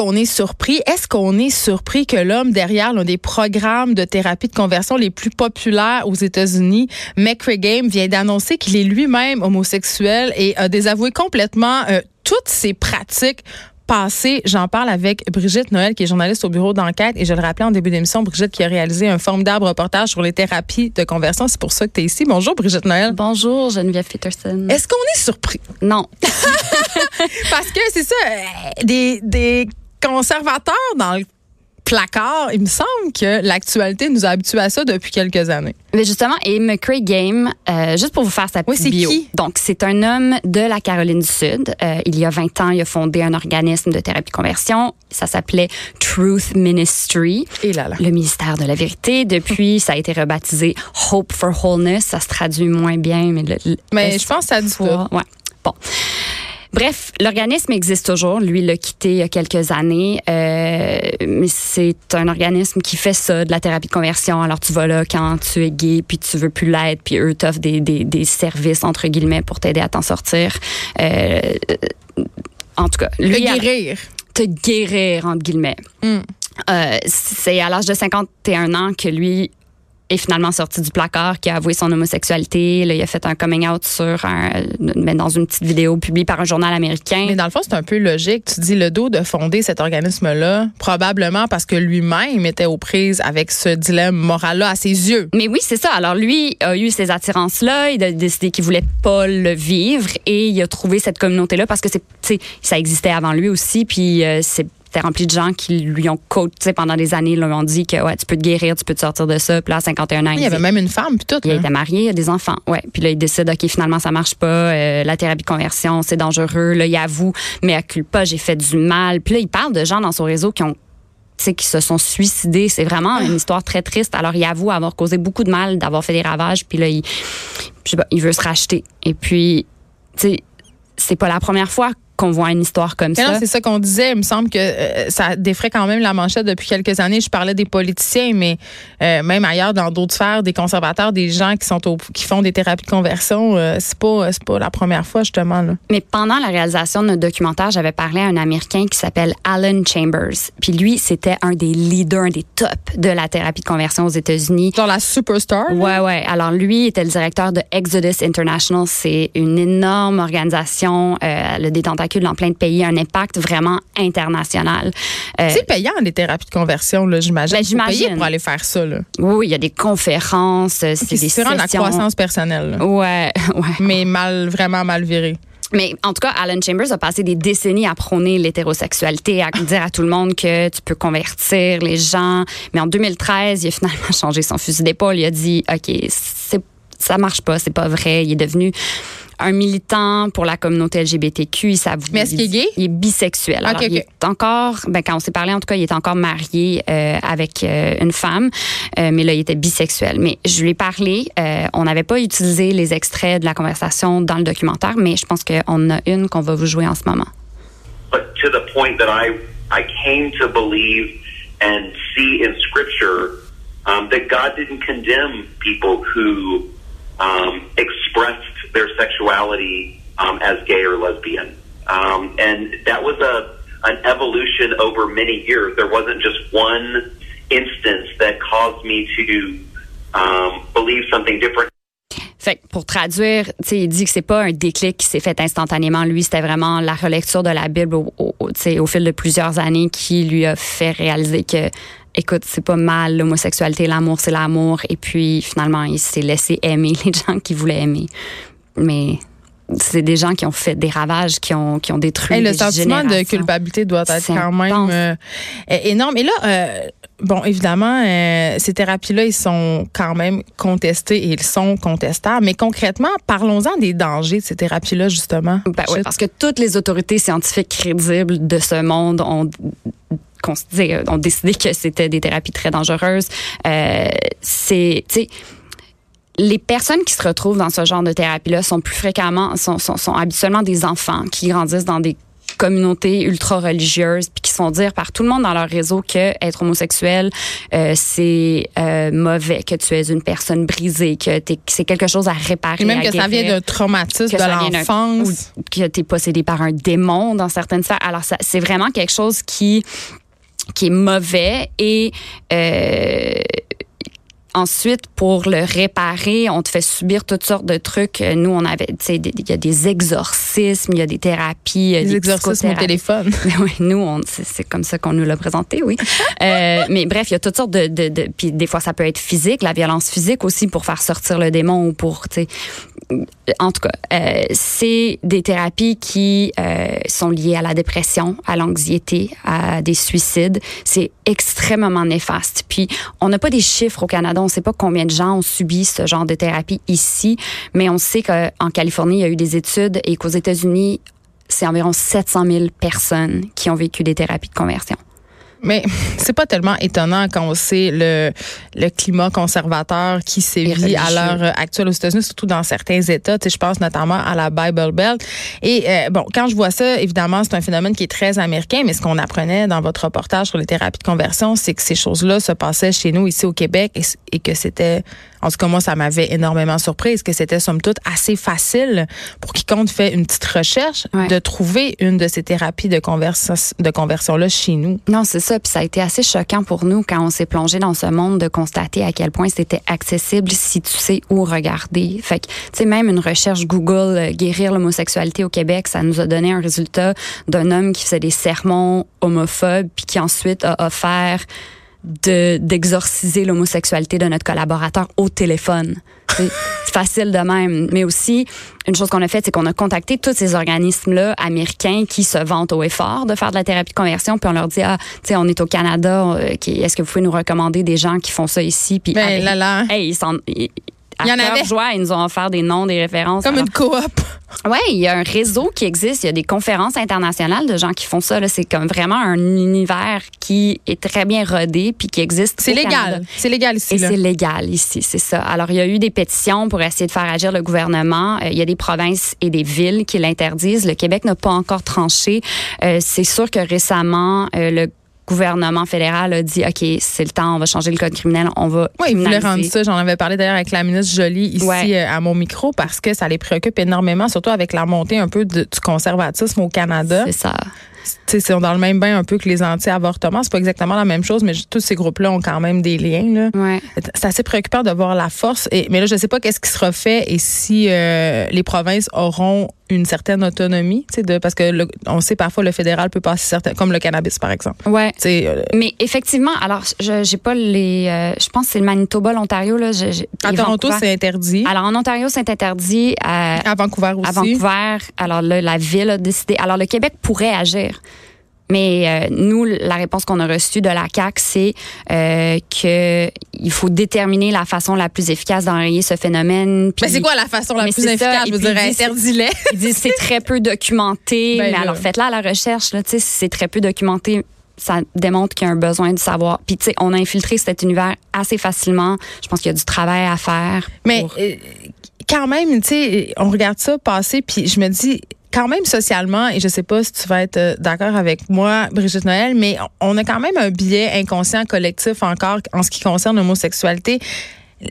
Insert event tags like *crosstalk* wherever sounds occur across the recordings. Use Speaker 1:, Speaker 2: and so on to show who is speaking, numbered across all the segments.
Speaker 1: Qu'on est surpris? Est-ce qu'on est surpris que l'homme derrière l'un des programmes de thérapie de conversion les plus populaires aux États-Unis, Game, vient d'annoncer qu'il est lui-même homosexuel et a désavoué complètement euh, toutes ses pratiques passées? J'en parle avec Brigitte Noël, qui est journaliste au bureau d'enquête. Et je le rappelais en début d'émission, Brigitte qui a réalisé un formidable reportage sur les thérapies de conversion. C'est pour ça que tu es ici. Bonjour, Brigitte Noël.
Speaker 2: Bonjour, Geneviève Peterson.
Speaker 1: Est-ce qu'on est surpris?
Speaker 2: Non. *laughs*
Speaker 1: Parce que c'est ça, euh, des, des conservateurs dans le placard, il me semble que l'actualité nous a habitués à ça depuis quelques années.
Speaker 2: Mais justement, et McCray Game, euh, juste pour vous faire sa petite
Speaker 1: oui,
Speaker 2: bio.
Speaker 1: Qui?
Speaker 2: Donc, c'est un homme de la Caroline du Sud. Euh, il y a 20 ans, il a fondé un organisme de thérapie conversion. Ça s'appelait Truth Ministry.
Speaker 1: Et là là.
Speaker 2: Le ministère de la vérité. Depuis, ça a été rebaptisé Hope for Wholeness. Ça se traduit moins bien, mais le,
Speaker 1: mais je pense que ça dit tout.
Speaker 2: Ouais. Bon. Bref, l'organisme existe toujours. Lui, il l'a quitté il y a quelques années. Euh, mais c'est un organisme qui fait ça, de la thérapie de conversion. Alors, tu vas là quand tu es gay, puis tu veux plus l'être, puis eux t'offrent des, des, des, services, entre guillemets, pour t'aider à t'en sortir. Euh, en tout cas, lui...
Speaker 1: Te guérir.
Speaker 2: Te guérir, entre guillemets.
Speaker 1: Mm.
Speaker 2: Euh, c'est à l'âge de 51 ans que lui est finalement sorti du placard, qui a avoué son homosexualité. Là, il a fait un coming out sur un, mais dans une petite vidéo publiée par un journal américain.
Speaker 1: Mais dans le fond, c'est un peu logique. Tu dis le dos de fonder cet organisme-là, probablement parce que lui-même était aux prises avec ce dilemme moral-là à ses yeux.
Speaker 2: Mais oui, c'est ça. Alors lui a eu ces attirances-là. Il a décidé qu'il voulait pas le vivre et il a trouvé cette communauté-là parce que c'est, ça existait avant lui aussi. Puis euh, c'est c'était rempli de gens qui lui ont coaché pendant des années, lui ont dit que ouais, tu peux te guérir, tu peux te sortir de ça. Puis là, à 51 ans,
Speaker 1: il y avait même une femme puis tout.
Speaker 2: Il
Speaker 1: hein?
Speaker 2: était marié, il a des enfants. Ouais. Puis là, il décide OK, finalement ça marche pas, euh, la thérapie de conversion, c'est dangereux. Là, il avoue, mais accule pas, j'ai fait du mal. Puis là, il parle de gens dans son réseau qui ont qui se sont suicidés. C'est vraiment une histoire très triste. Alors, il avoue avoir causé beaucoup de mal, d'avoir fait des ravages. Puis là, il, je sais pas, il veut se racheter. Et puis, tu sais, c'est pas la première fois qu'on voit une histoire comme
Speaker 1: mais
Speaker 2: ça.
Speaker 1: C'est ça qu'on disait. Il me semble que euh, ça défrait quand même la manchette depuis quelques années. Je parlais des politiciens, mais euh, même ailleurs, dans d'autres sphères, des conservateurs, des gens qui sont au, qui font des thérapies de conversion, euh, c'est pas c'est pas la première fois justement. Là.
Speaker 2: Mais pendant la réalisation de notre documentaire, j'avais parlé à un Américain qui s'appelle Alan Chambers. Puis lui, c'était un des leaders, un des tops de la thérapie de conversion aux États-Unis.
Speaker 1: Genre la superstar.
Speaker 2: Ouais, ouais. Alors lui était le directeur de Exodus International. C'est une énorme organisation, euh, le détenteur dans plein de pays, un impact vraiment international.
Speaker 1: Euh, c'est payant les thérapies de conversion, là, j'imagine.
Speaker 2: Ben,
Speaker 1: j'imagine. pour aller faire ça, là.
Speaker 2: Oui, il y a des conférences, c'est des
Speaker 1: C'est vraiment la croissance personnelle. Là.
Speaker 2: Ouais, *laughs* ouais.
Speaker 1: Mais mal, vraiment mal viré.
Speaker 2: Mais en tout cas, Alan Chambers a passé des décennies à prôner l'hétérosexualité, à *laughs* dire à tout le monde que tu peux convertir les gens. Mais en 2013, il a finalement *laughs* changé son fusil d'épaule. Il a dit, OK, c'est, ça marche pas, c'est pas vrai. Il est devenu un militant pour la communauté LGBTQ. Il s'avoue.
Speaker 1: Mais est-ce qu'il est gay?
Speaker 2: Il est bisexuel. Alors,
Speaker 1: okay, okay.
Speaker 2: Il est encore, ben, quand on s'est parlé, en tout cas, il est encore marié euh, avec euh, une femme, euh, mais là, il était bisexuel. Mais je lui ai parlé. euh, on n'avait pas utilisé les extraits de la conversation dans le documentaire, mais je pense qu'on a une qu'on va vous jouer en ce moment.
Speaker 3: But to the point that I, I came to believe and see in Scripture um, that God didn't condemn people who um, expressed their sexuality um, as gay or lesbian. Um, and that was a an evolution over many years. There wasn't just one instance that caused me to um, believe something different.
Speaker 2: Fait que pour traduire, il dit que c'est pas un déclic qui s'est fait instantanément. Lui, c'était vraiment la relecture de la Bible au, au, au fil de plusieurs années qui lui a fait réaliser que écoute, c'est pas mal l'homosexualité, l'amour, c'est l'amour. Et puis, finalement, il s'est laissé aimer *laughs* les gens qui voulaient aimer. Mais c'est des gens qui ont fait des ravages, qui ont, qui ont détruit
Speaker 1: Le
Speaker 2: des
Speaker 1: sentiment de culpabilité doit être quand même euh, énorme. Et là, euh, bon, évidemment, euh, ces thérapies-là, ils sont quand même contestés et ils sont contestables. Mais concrètement, parlons-en des dangers de ces thérapies-là, justement.
Speaker 2: Ben oui, parce que toutes les autorités scientifiques crédibles de ce monde ont ont décidé que c'était des thérapies très dangereuses. C'est, tu sais, les personnes qui se retrouvent dans ce genre de thérapie-là sont plus fréquemment, sont, sont, sont habituellement des enfants qui grandissent dans des communautés ultra religieuses puis qui sont dire par tout le monde dans leur réseau que être homosexuel euh, c'est euh, mauvais que tu es une personne brisée que c'est quelque chose à réparer
Speaker 1: Et même que ça vient d'un traumatisme de l'enfance.
Speaker 2: que tu es possédé par un démon dans certaines sphères. Alors c'est vraiment quelque chose qui qui est mauvais et euh, Ensuite, pour le réparer, on te fait subir toutes sortes de trucs. Nous, on avait, tu sais, il y a des exorcismes, il y a des thérapies,
Speaker 1: des, des exorcismes au téléphone. *laughs*
Speaker 2: oui, nous, c'est comme ça qu'on nous l'a présenté, oui. euh, mais bref, il y a toutes sortes de, de, de, puis des fois, ça peut être physique, la violence physique aussi pour faire sortir le démon ou pour, tu sais, en tout cas, euh, c'est des thérapies qui euh, sont liées à la dépression, à l'anxiété, à des suicides. C'est extrêmement néfaste. Puis, on n'a pas des chiffres au Canada. On ne sait pas combien de gens ont subi ce genre de thérapie ici, mais on sait qu'en Californie, il y a eu des études et qu'aux États-Unis, c'est environ 700 000 personnes qui ont vécu des thérapies de conversion.
Speaker 1: Mais *laughs* c'est pas tellement étonnant quand on sait le, le climat conservateur qui sévit à l'heure actuelle aux États-Unis, surtout dans certains États. Tu sais, je pense notamment à la Bible Belt. Et euh, bon, quand je vois ça, évidemment, c'est un phénomène qui est très américain, mais ce qu'on apprenait dans votre reportage sur les thérapies de conversion, c'est que ces choses-là se passaient chez nous ici au Québec et, et que c'était en tout cas, moi, ça m'avait énormément surprise que c'était, somme toute, assez facile pour quiconque fait une petite recherche de trouver une de ces thérapies de, conversion, de conversion-là chez nous.
Speaker 2: Non, c'est ça. Puis ça a été assez choquant pour nous quand on s'est plongé dans ce monde de constater à quel point c'était accessible si tu sais où regarder. Fait que, tu sais, même une recherche Google, euh, guérir l'homosexualité au Québec, ça nous a donné un résultat d'un homme qui faisait des sermons homophobes puis qui ensuite a offert de d'exorciser l'homosexualité de notre collaborateur au téléphone. *laughs* C'est facile de même. Mais aussi, une chose qu'on a faite, c'est qu'on a contacté tous ces organismes-là américains qui se vantent au effort de faire de la thérapie de conversion, puis on leur dit, ah, tu sais, on est au Canada, euh, est-ce que vous pouvez nous recommander des gens qui font ça ici? Puis,
Speaker 1: ben, là, là.
Speaker 2: Hey, ils, sont, il y en avait. joie, ils nous ont offert des noms, des références.
Speaker 1: Comme une coop.
Speaker 2: Oui, il y a un réseau qui existe. Il y a des conférences internationales de gens qui font ça. C'est comme vraiment un univers qui est très bien rodé puis qui existe.
Speaker 1: C'est légal. C'est légal ici.
Speaker 2: Et c'est légal ici, c'est ça. Alors, il y a eu des pétitions pour essayer de faire agir le gouvernement. Euh, il y a des provinces et des villes qui l'interdisent. Le Québec n'a pas encore tranché. Euh, c'est sûr que récemment, euh, le gouvernement fédéral a dit OK, c'est le temps, on va changer le code criminel, on va.
Speaker 1: Oui, ils voulaient rendre ça. J'en avais parlé d'ailleurs avec la ministre Jolie ici euh, à mon micro parce que ça les préoccupe énormément, surtout avec la montée un peu du conservatisme au Canada.
Speaker 2: C'est ça
Speaker 1: c'est dans le même bain un peu que les anti-avortements. C'est pas exactement la même chose, mais tous ces groupes-là ont quand même des liens.
Speaker 2: Ouais.
Speaker 1: C'est assez préoccupant de voir la force. Et, mais là, je sais pas qu'est-ce qui sera fait et si euh, les provinces auront une certaine autonomie, de, parce que on sait parfois le fédéral peut passer certains, comme le cannabis par exemple.
Speaker 2: Ouais. Euh, mais effectivement, alors je j'ai pas les, euh, je pense que c'est le Manitoba, l'Ontario là.
Speaker 1: à Toronto, c'est interdit.
Speaker 2: Alors en Ontario, c'est interdit. À,
Speaker 1: à Vancouver aussi.
Speaker 2: À Vancouver, alors là, la ville a décidé. Alors le Québec pourrait agir. Mais euh, nous, la réponse qu'on a reçue de la CAC, c'est euh, qu'il faut déterminer la façon la plus efficace d'enrayer ce phénomène.
Speaker 1: mais c'est quoi la façon la plus efficace? je veux dire, interdis-les.
Speaker 2: Ils disent c'est très peu documenté. *laughs* Ben mais alors, faites-la la recherche. Là, c'est très peu documenté ça démontre qu'il y a un besoin de savoir. Puis, tu sais, on a infiltré cet univers assez facilement. Je pense qu'il y a du travail à faire.
Speaker 1: Mais euh, quand même, tu sais, on regarde ça passer, puis je me dis, quand même socialement, et je sais pas si tu vas être euh, d'accord avec moi, Brigitte Noël, mais on a quand même un biais inconscient collectif encore en ce qui concerne l'homosexualité.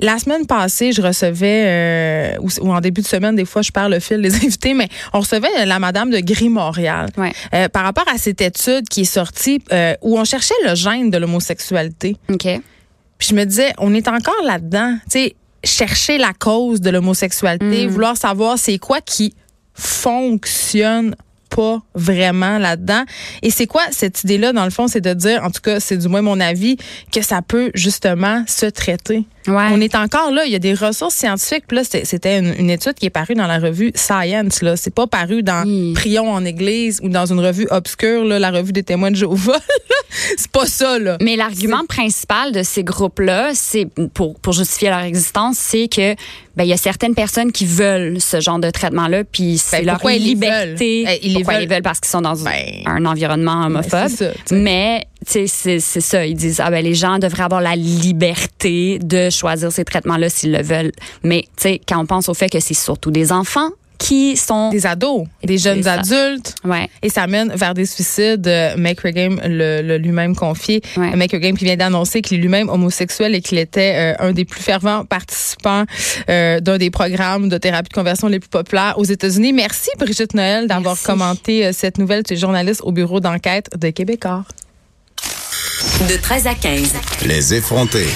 Speaker 1: La semaine passée, je recevais, euh, ou, en début de semaine, des fois, je perds le fil des *laughs* invités, mais on recevait la Madame de Gris-Montréal euh, par rapport à cette étude qui est sortie où on cherchait le gène de l'homosexualité.
Speaker 2: OK.
Speaker 1: Puis je me disais, on est encore là-dedans. Tu sais, chercher la cause de l'homosexualité, mm. vouloir savoir c'est quoi qui fonctionne pas vraiment là-dedans. Et c'est quoi cette idée-là, dans le fond, c'est de dire, en tout cas, c'est du moins mon avis, que ça peut justement se traiter. On est encore là. Il y a des ressources scientifiques. là, c'était une, étude qui est parue dans la revue Science. Là, c'est pas paru dans Prions en Église ou dans une revue obscure, là, la revue des témoins de Jéhovah. *laughs* c'est pas ça, là.
Speaker 2: Mais l'argument principal de ces groupes-là, c'est pour, pour justifier leur existence, c'est que ben il y a certaines personnes qui veulent ce genre de traitement-là, puis c'est
Speaker 1: Ben,
Speaker 2: leur
Speaker 1: pourquoi ils
Speaker 2: liberté.
Speaker 1: veulent? Eh, ils les
Speaker 2: pourquoi
Speaker 1: veulent-
Speaker 2: ils veulent parce qu'ils sont dans
Speaker 1: Ben,
Speaker 2: un environnement homophobe.
Speaker 1: c'est ça.
Speaker 2: Mais c'est ça, ils disent ah ben les gens devraient avoir la liberté de choisir ces traitements-là s'ils le veulent. Mais tu sais, quand on pense au fait que c'est surtout des enfants qui sont
Speaker 1: Des ados, des jeunes
Speaker 2: ça.
Speaker 1: adultes.
Speaker 2: ouais
Speaker 1: Et ça mène vers des suicides. Euh, Make Game le, le lui-même confié.
Speaker 2: Ouais.
Speaker 1: Make Game qui vient d'annoncer qu'il est lui-même homosexuel et qu'il était euh, un des plus fervents participants euh, d'un des programmes de thérapie de conversion les plus populaires aux États-Unis. Merci Brigitte Noël d'avoir commenté euh, cette nouvelle. Tu es journaliste au bureau d'enquête de Québécois.
Speaker 4: De 13 à 15.
Speaker 5: Les effrontés.